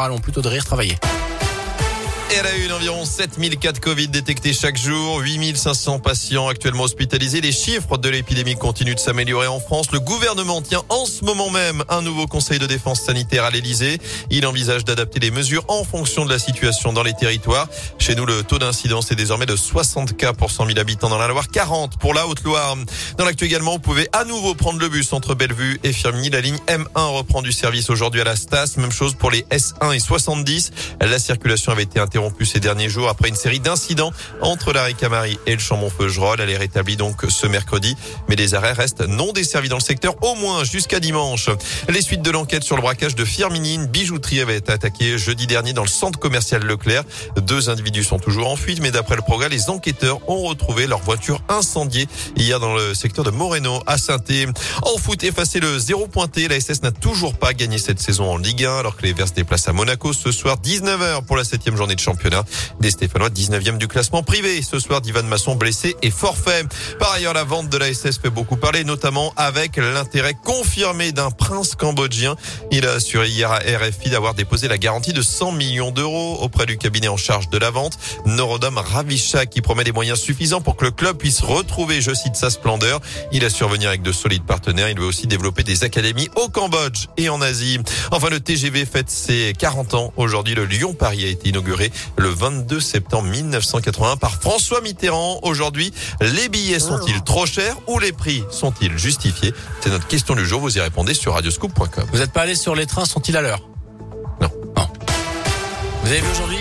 allons plutôt de rire travailler. Et la une, environ 7000 cas de Covid détectés chaque jour, 8500 patients actuellement hospitalisés. Les chiffres de l'épidémie continuent de s'améliorer en France. Le gouvernement tient en ce moment même un nouveau conseil de défense sanitaire à l'Elysée. Il envisage d'adapter les mesures en fonction de la situation dans les territoires. Chez nous, le taux d'incidence est désormais de 60 cas pour 100 000 habitants dans la Loire, 40 pour la Haute-Loire. Dans l'actu également, vous pouvez à nouveau prendre le bus entre Bellevue et Firminy. La ligne M1 reprend du service aujourd'hui à la Stas. Même chose pour les S1 et 70. La circulation avait été interrompue interrompue ces derniers jours après une série d'incidents entre l'arrêt Camari et le Chambon-Feugerolles. Elle est rétablie donc ce mercredi, mais les arrêts restent non desservis dans le secteur au moins jusqu'à dimanche. Les suites de l'enquête sur le braquage de Firmini, une bijouterie avait été attaquée jeudi dernier dans le centre commercial Leclerc. Deux individus sont toujours en fuite, mais d'après le progrès, les enquêteurs ont retrouvé leur voiture incendiée hier dans le secteur de Moreno à saint En foot, effacé le zéro pointé, la SS n'a toujours pas gagné cette saison en Ligue 1 alors que les Verts se déplacent à Monaco ce soir 19h pour la septième journée de championnat Des Stéphanois 19e du classement privé. Ce soir, Divan Masson blessé et forfait. Par ailleurs, la vente de la SS fait beaucoup parler, notamment avec l'intérêt confirmé d'un prince cambodgien. Il a assuré hier à RFI d'avoir déposé la garantie de 100 millions d'euros auprès du cabinet en charge de la vente. Norodom Ravisha qui promet des moyens suffisants pour que le club puisse retrouver, je cite, sa splendeur. Il a survenir avec de solides partenaires. Il veut aussi développer des académies au Cambodge et en Asie. Enfin, le TGV fête ses 40 ans. Aujourd'hui, le Lyon-Paris a été inauguré le 22 septembre 1981 par François Mitterrand. Aujourd'hui, les billets sont-ils trop chers ou les prix sont-ils justifiés? C'est notre question du jour. Vous y répondez sur radioscoop.com. Vous êtes pas allé sur les trains, sont-ils à l'heure? Non. Vous avez vu aujourd'hui?